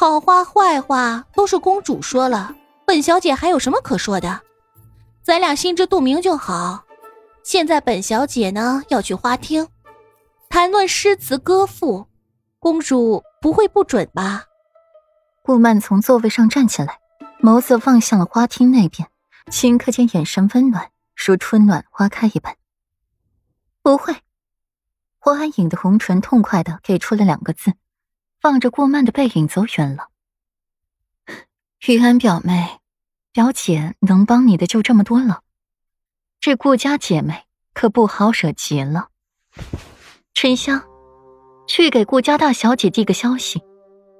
好话坏话都是公主说了，本小姐还有什么可说的？咱俩心知肚明就好。现在本小姐呢要去花厅，谈论诗词歌赋，公主不会不准吧？顾曼从座位上站起来，眸子望向了花厅那边，顷刻间眼神温暖，如春暖花开一般。不会。霍安影的红唇痛快的给出了两个字，望着顾曼的背影走远了。玉安表妹，表姐能帮你的就这么多了。这顾家姐妹可不好惹极了。沉香，去给顾家大小姐递个消息，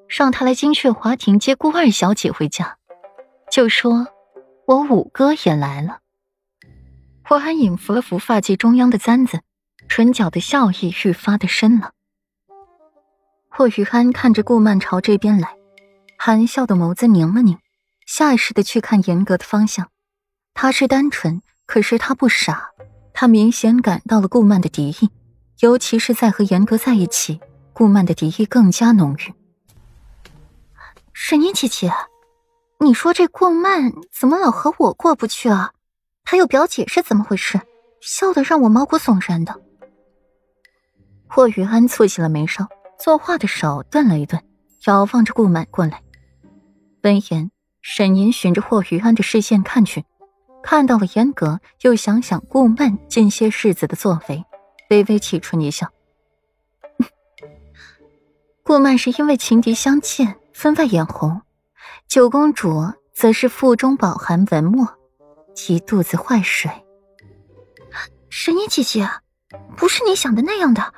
让她来金雀华庭接顾二小姐回家，就说我五哥也来了。霍安隐扶了扶发髻中央的簪子。唇角的笑意愈发的深了。霍雨安看着顾曼朝这边来，含笑的眸子拧了拧，下意识的去看严格的方向。他是单纯，可是他不傻，他明显感到了顾曼的敌意，尤其是在和严格在一起，顾曼的敌意更加浓郁。沈念姐姐，你说这顾曼怎么老和我过不去啊？还有表姐是怎么回事？笑得让我毛骨悚然的。霍雨安蹙起了眉梢，作画的手顿了一顿，遥望着顾漫过来。闻言，沈宁循着霍雨安的视线看去，看到了严格，又想想顾曼近些日子的作为，微微启唇一笑。顾曼是因为情敌相见，分外眼红；九公主则是腹中饱含文墨，一肚子坏水。沈宁姐姐，不是你想的那样的。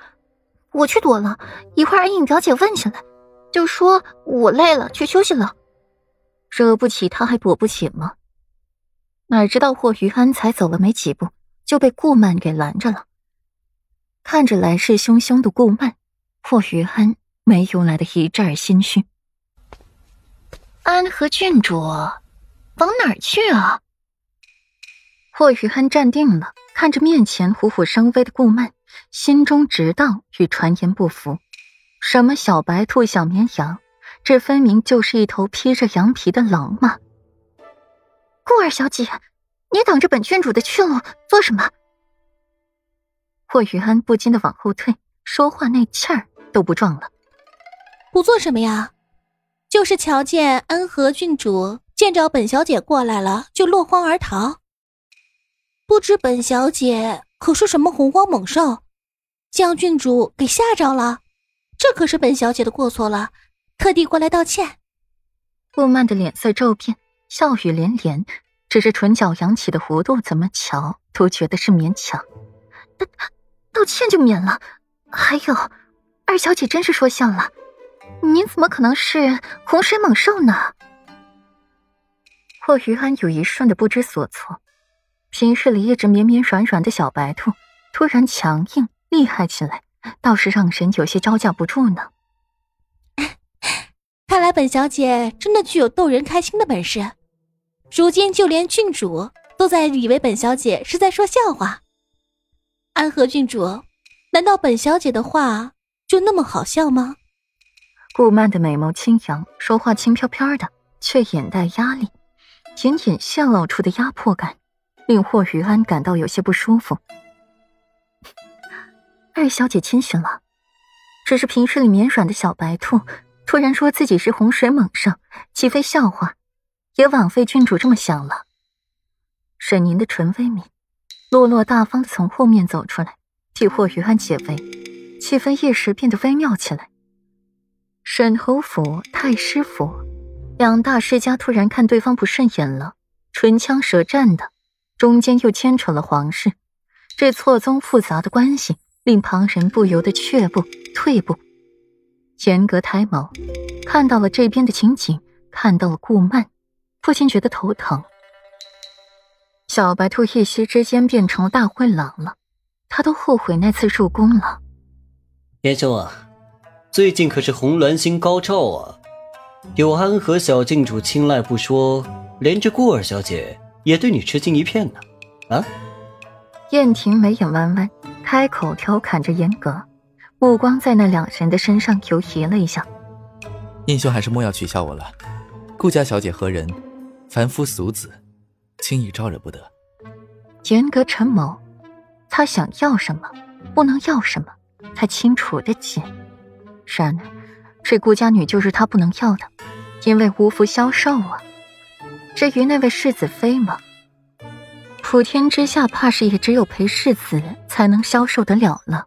我去躲了一会儿，安影表姐问起来，就说我累了，去休息了。惹不起他还躲不起吗？哪知道霍于安才走了没几步，就被顾曼给拦着了。看着来势汹汹的顾曼，霍于安没由来的一阵心虚。安和郡主，往哪儿去啊？霍于安站定了，看着面前虎虎生威的顾曼。心中直道与传言不符，什么小白兔、小绵羊，这分明就是一头披着羊皮的狼嘛！顾二小姐，你挡着本郡主的去路做什么？霍雨安不禁的往后退，说话那气儿都不壮了。不做什么呀？就是瞧见安和郡主见着本小姐过来了，就落荒而逃。不知本小姐。可是什么洪荒猛兽，将郡主给吓着了？这可是本小姐的过错了，特地过来道歉。顾曼的脸色骤变，笑语连连，只是唇角扬起的弧度，怎么瞧都觉得是勉强。道道歉就免了？还有，二小姐真是说笑了，您怎么可能是洪水猛兽呢？霍于安有一瞬的不知所措。平日里一直绵绵软软的小白兔，突然强硬厉害起来，倒是让人有些招架不住呢。看来本小姐真的具有逗人开心的本事，如今就连郡主都在以为本小姐是在说笑话。安和郡主，难道本小姐的话就那么好笑吗？顾曼的美眸轻扬，说话轻飘飘的，却眼带压力，隐隐泄露出的压迫感。令霍于安感到有些不舒服。二小姐谦逊了，只是平日里绵软的小白兔，突然说自己是洪水猛兽，岂非笑话？也枉费郡主这么想了。沈宁的唇微抿，落落大方的从后面走出来，替霍于安解围，气氛一时变得微妙起来。沈侯府、太师府两大世家突然看对方不顺眼了，唇枪舌战的。中间又牵扯了皇室，这错综复杂的关系令旁人不由得却步、退步。严格抬眸，看到了这边的情景，看到了顾曼，不禁觉得头疼。小白兔一夕之间变成了大灰狼了，他都后悔那次入宫了。严兄啊，最近可是红鸾星高照啊，有安和小郡主青睐不说，连这顾二小姐。也对你吃惊一片呢，啊！燕婷眉眼弯弯，开口调侃着严格，目光在那两人的身上游移了一下。燕兄还是莫要取笑我了。顾家小姐何人？凡夫俗子，轻易招惹不得。严格陈某，他想要什么，不能要什么，他清楚的紧。然而，这顾家女就是他不能要的，因为无福消受啊。至于那位世子妃吗？普天之下，怕是也只有裴世子才能消受得了了。